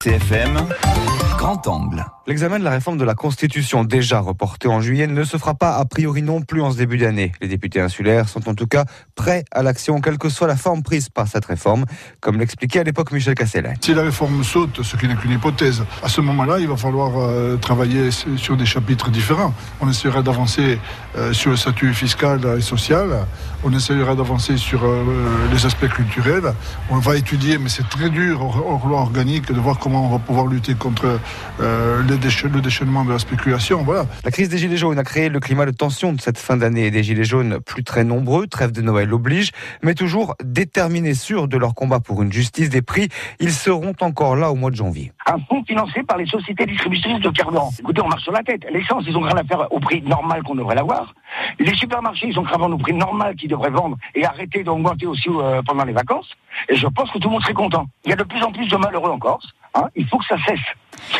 CFM, grand angle. L'examen de la réforme de la Constitution, déjà reporté en juillet, ne se fera pas a priori non plus en ce début d'année. Les députés insulaires sont en tout cas prêts à l'action, quelle que soit la forme prise par cette réforme, comme l'expliquait à l'époque Michel Castellain. Si la réforme saute, ce qui n'est qu'une hypothèse, à ce moment-là, il va falloir euh, travailler sur des chapitres différents. On essaiera d'avancer euh, sur le statut fiscal et social, on essaiera d'avancer sur euh, les aspects culturels, on va étudier, mais c'est très dur hors loi organique, de voir comment on va pouvoir lutter contre euh, le, le, déchaînement de la spéculation. Voilà. La crise des Gilets jaunes a créé le climat de tension de cette fin d'année. Des Gilets jaunes plus très nombreux, trêve de Noël oblige, mais toujours déterminés, sûrs de leur combat pour une justice des prix. Ils seront encore là au mois de janvier. Un fonds financé par les sociétés distributrices de carburant. Écoutez, on marche sur la tête. L'essence, ils ont rien à faire au prix normal qu'on devrait l'avoir. Les supermarchés, ils ont à au prix normal qu'ils devraient vendre et arrêter d'augmenter aussi euh, pendant les vacances. Et je pense que tout le monde serait content. Il y a de plus en plus de malheureux en Corse. Hein. il faut que ça cesse.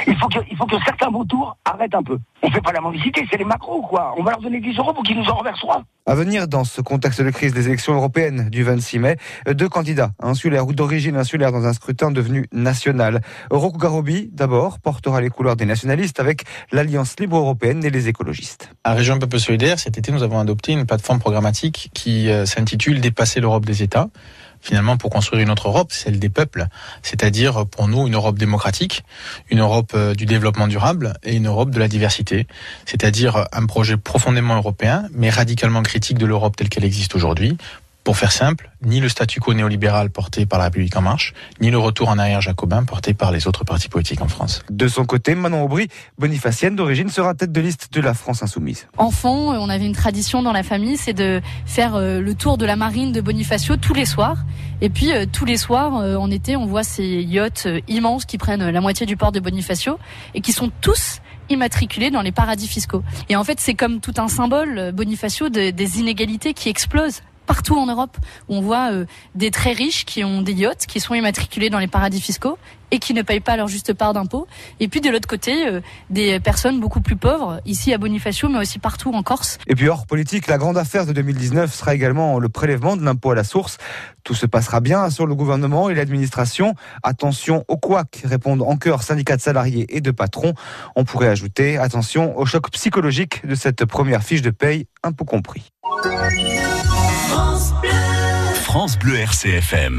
Il faut que, il faut que certains vautours arrêtent un peu. On fait pas la mendicité, c'est les macros, quoi. On va leur donner 10 euros pour qu'ils nous en reversent trois. À venir, dans ce contexte de crise des élections européennes du 26 mai, deux candidats insulaires ou d'origine insulaire dans un scrutin devenu national. Rocco Garobi, d'abord, portera les couleurs des nationalistes avec l'Alliance libre européenne et les écologistes. À Région Peuple Solidaire, cet été, nous avons adopté une plateforme programmatique qui euh, s'intitule Dépasser l'Europe des États finalement pour construire une autre Europe, celle des peuples, c'est-à-dire pour nous une Europe démocratique, une Europe euh, du développement durable et une Europe de la diversité, c'est-à-dire un projet profondément européen mais radicalement critique de l'Europe telle qu'elle existe aujourd'hui pour faire simple, ni le statu quo néolibéral porté par la République en marche, ni le retour en arrière jacobin porté par les autres partis politiques en France. De son côté, Manon Aubry, bonifacienne d'origine, sera tête de liste de la France insoumise. Enfant, on avait une tradition dans la famille, c'est de faire euh, le tour de la marine de Bonifacio tous les soirs. Et puis euh, tous les soirs, euh, en été, on voit ces yachts immenses qui prennent la moitié du port de Bonifacio et qui sont tous immatriculés dans les paradis fiscaux. Et en fait, c'est comme tout un symbole, Bonifacio, des inégalités qui explosent partout en Europe où on voit euh, des très riches qui ont des yachts, qui sont immatriculés dans les paradis fiscaux et qui ne payent pas leur juste part d'impôts. Et puis de l'autre côté, euh, des personnes beaucoup plus pauvres, ici à Bonifacio, mais aussi partout en Corse. Et puis hors politique, la grande affaire de 2019 sera également le prélèvement de l'impôt à la source. Tout se passera bien sur le gouvernement et l'administration. Attention au couac, répondent en chœur syndicats de salariés et de patrons. On pourrait ajouter attention au choc psychologique de cette première fiche de paye, impôt compris. France Bleu RCFM.